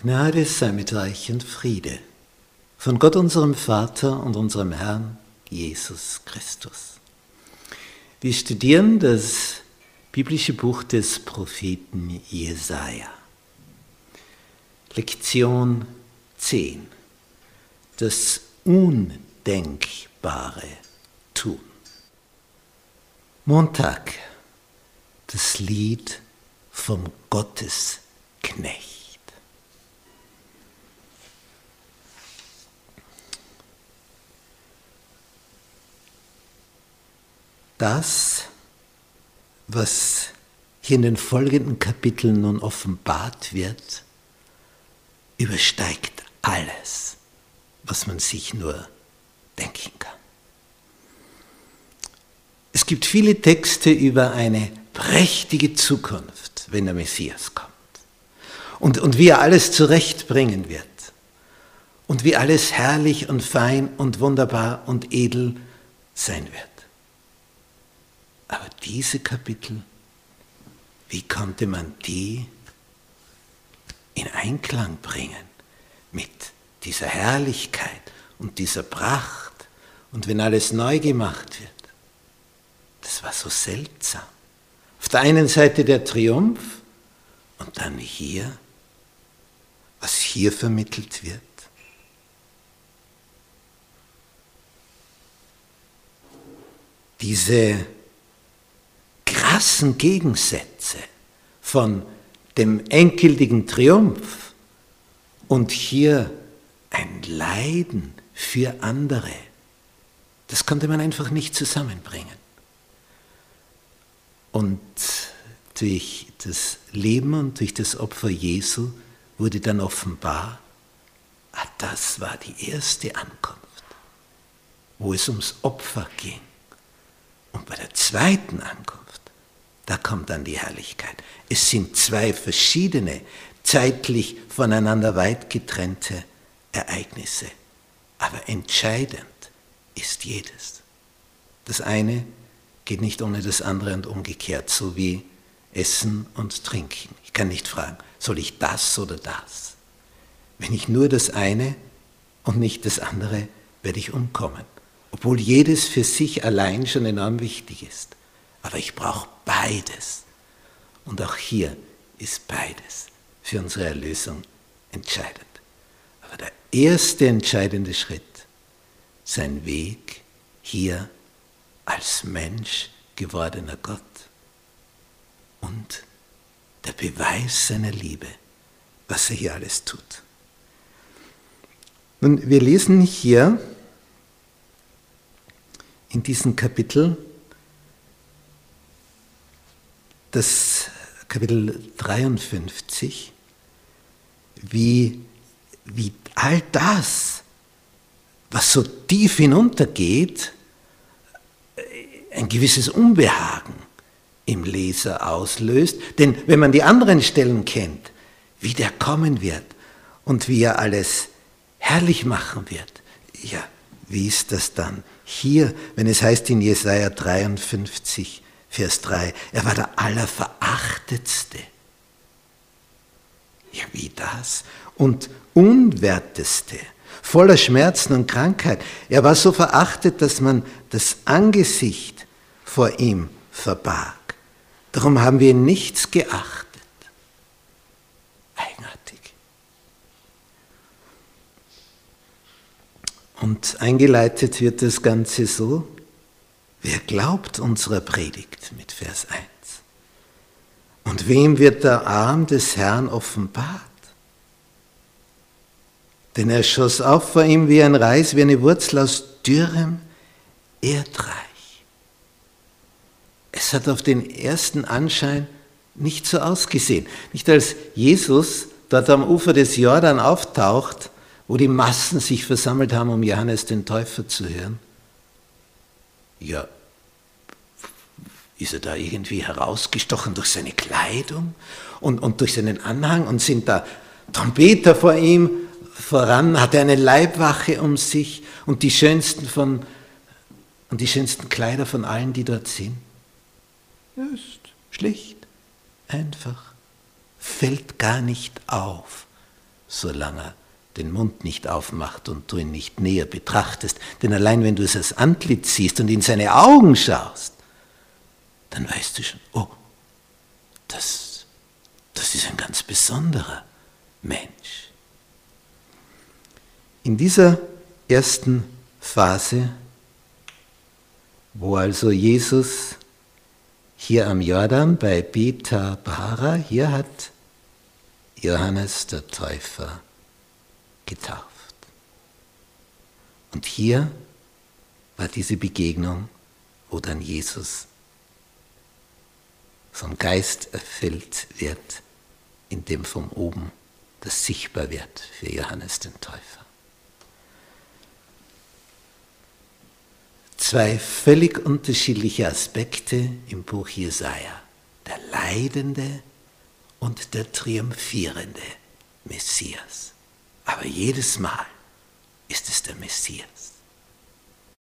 Gnade sei mit euch und Friede von Gott unserem Vater und unserem Herrn Jesus Christus. Wir studieren das biblische Buch des Propheten Jesaja. Lektion 10. Das Undenkbare tun. Montag. Das Lied vom Gottesknecht. Das, was hier in den folgenden Kapiteln nun offenbart wird, übersteigt alles, was man sich nur denken kann. Es gibt viele Texte über eine prächtige Zukunft, wenn der Messias kommt. Und, und wie er alles zurechtbringen wird. Und wie alles herrlich und fein und wunderbar und edel sein wird. Aber diese Kapitel, wie konnte man die in Einklang bringen mit dieser Herrlichkeit und dieser Pracht und wenn alles neu gemacht wird? Das war so seltsam. Auf der einen Seite der Triumph und dann hier, was hier vermittelt wird. Diese krassen Gegensätze von dem endgültigen Triumph und hier ein Leiden für andere, das konnte man einfach nicht zusammenbringen. Und durch das Leben und durch das Opfer Jesu wurde dann offenbar, ah, das war die erste Ankunft, wo es ums Opfer ging. Und bei der zweiten Ankunft, da kommt dann die Herrlichkeit. Es sind zwei verschiedene, zeitlich voneinander weit getrennte Ereignisse. Aber entscheidend ist jedes. Das eine geht nicht ohne das andere und umgekehrt, so wie Essen und Trinken. Ich kann nicht fragen, soll ich das oder das? Wenn ich nur das eine und nicht das andere, werde ich umkommen. Obwohl jedes für sich allein schon enorm wichtig ist. Aber ich brauche beides. Und auch hier ist beides für unsere Erlösung entscheidend. Aber der erste entscheidende Schritt, sein Weg hier als Mensch gewordener Gott und der Beweis seiner Liebe, was er hier alles tut. Nun, wir lesen hier in diesem Kapitel das Kapitel 53, wie, wie all das, was so tief hinuntergeht, ein gewisses Unbehagen im Leser auslöst. Denn wenn man die anderen Stellen kennt, wie der kommen wird und wie er alles herrlich machen wird, ja, wie ist das dann hier, wenn es heißt in Jesaja 53, Vers 3, er war der Allerverachtetste. Ja, wie das? Und Unwerteste, voller Schmerzen und Krankheit. Er war so verachtet, dass man das Angesicht vor ihm verbarg. Darum haben wir nichts geachtet. Eigenartig. Und eingeleitet wird das Ganze so, Wer glaubt unserer Predigt mit Vers 1? Und wem wird der Arm des Herrn offenbart? Denn er schoss auf vor ihm wie ein Reis, wie eine Wurzel aus dürrem Erdreich. Es hat auf den ersten Anschein nicht so ausgesehen. Nicht als Jesus dort am Ufer des Jordan auftaucht, wo die Massen sich versammelt haben, um Johannes den Täufer zu hören, ja, ist er da irgendwie herausgestochen durch seine Kleidung und, und durch seinen Anhang und sind da Trompeter vor ihm voran, hat er eine Leibwache um sich und die schönsten von und die schönsten Kleider von allen, die dort sind. Ist schlicht, einfach, fällt gar nicht auf, solange er den Mund nicht aufmacht und du ihn nicht näher betrachtest. Denn allein wenn du es als Antlitz siehst und in seine Augen schaust, dann weißt du schon, oh, das, das ist ein ganz besonderer Mensch. In dieser ersten Phase, wo also Jesus hier am Jordan bei Beta Bara, hier hat Johannes der Täufer getauft. Und hier war diese Begegnung, wo dann Jesus vom Geist erfüllt wird, in dem von oben das sichtbar wird für Johannes den Täufer. Zwei völlig unterschiedliche Aspekte im Buch Jesaja: der leidende und der triumphierende Messias. Aber jedes Mal ist es der Messias.